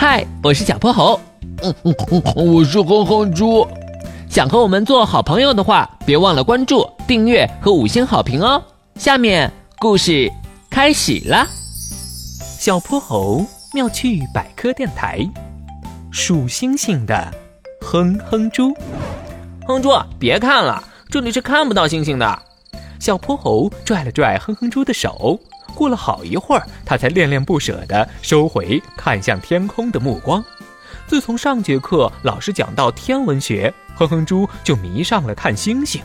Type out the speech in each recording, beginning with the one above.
嗨，我是小泼猴。嗯嗯嗯，我是哼哼猪。想和我们做好朋友的话，别忘了关注、订阅和五星好评哦。下面故事开始了。小泼猴妙趣百科电台，数星星的哼哼猪。哼猪，别看了，这里是看不到星星的。小泼猴拽了拽哼哼猪的手，过了好一会儿，他才恋恋不舍地收回看向天空的目光。自从上节课老师讲到天文学，哼哼猪就迷上了看星星。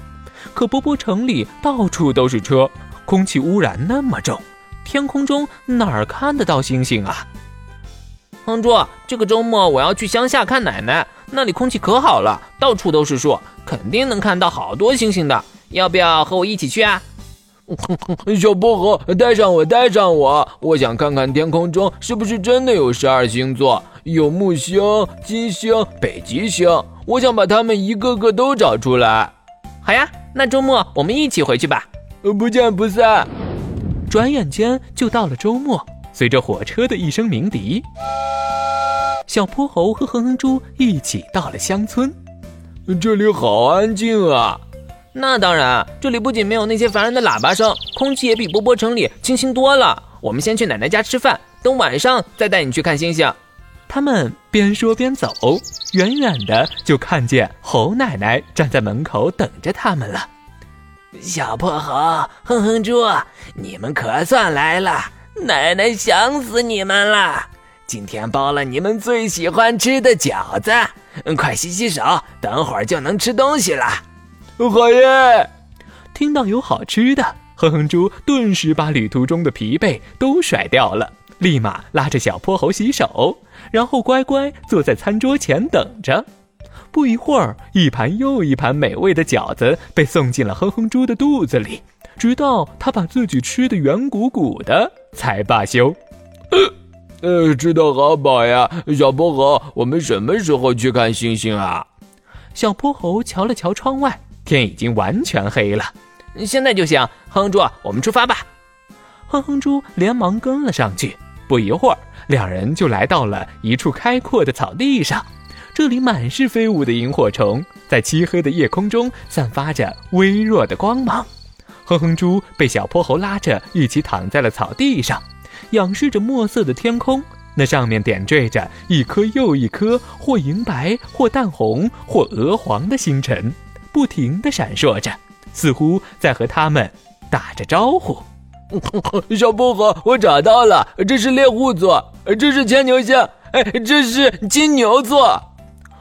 可波波城里到处都是车，空气污染那么重，天空中哪儿看得到星星啊？哼猪，这个周末我要去乡下看奶奶，那里空气可好了，到处都是树，肯定能看到好多星星的。要不要和我一起去啊？小薄荷，带上我，带上我，我想看看天空中是不是真的有十二星座。有木星、金星、北极星，我想把它们一个个都找出来。好呀，那周末我们一起回去吧。不见不散。转眼间就到了周末，随着火车的一声鸣笛，小泼猴和哼哼猪一起到了乡村。这里好安静啊！那当然，这里不仅没有那些烦人的喇叭声，空气也比波波城里清新多了。我们先去奶奶家吃饭，等晚上再带你去看星星。他们边说边走，远远的就看见猴奶奶站在门口等着他们了。小破猴、哼哼猪，你们可算来了！奶奶想死你们了。今天包了你们最喜欢吃的饺子，快洗洗手，等会儿就能吃东西了。好耶！听到有好吃的，哼哼猪顿时把旅途中的疲惫都甩掉了。立马拉着小泼猴洗手，然后乖乖坐在餐桌前等着。不一会儿，一盘又一盘美味的饺子被送进了哼哼猪的肚子里，直到他把自己吃的圆鼓鼓的才罢休。呃，吃的好饱呀！小泼猴，我们什么时候去看星星啊？小泼猴瞧了瞧窗外，天已经完全黑了。现在就行，哼哼猪，我们出发吧！哼哼猪连忙跟了上去。不一会儿，两人就来到了一处开阔的草地上，这里满是飞舞的萤火虫，在漆黑的夜空中散发着微弱的光芒。哼哼猪被小泼猴拉着一起躺在了草地上，仰视着墨色的天空，那上面点缀着一颗又一颗或银白、或淡红、或鹅黄的星辰，不停地闪烁着，似乎在和他们打着招呼。小薄荷，我找到了，这是猎户座，这是牵牛星，哎，这是金牛座。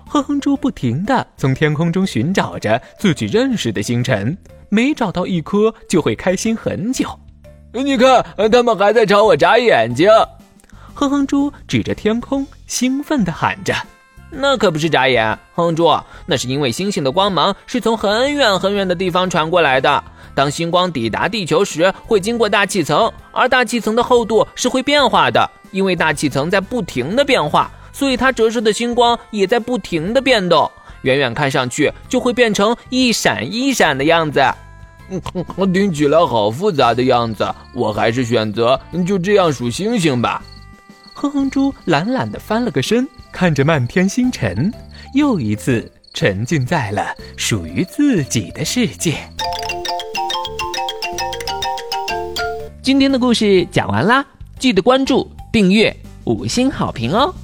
哼哼猪不停地从天空中寻找着自己认识的星辰，每找到一颗就会开心很久。你看，他们还在朝我眨眼睛。哼哼猪指着天空，兴奋地喊着：“那可不是眨眼，哼猪，那是因为星星的光芒是从很远很远的地方传过来的。”当星光抵达地球时，会经过大气层，而大气层的厚度是会变化的。因为大气层在不停的变化，所以它折射的星光也在不停的变动。远远看上去就会变成一闪一闪的样子。嗯，听起来好复杂的样子，我还是选择就这样数星星吧。哼哼猪懒懒的翻了个身，看着漫天星辰，又一次沉浸在了属于自己的世界。今天的故事讲完啦，记得关注、订阅、五星好评哦！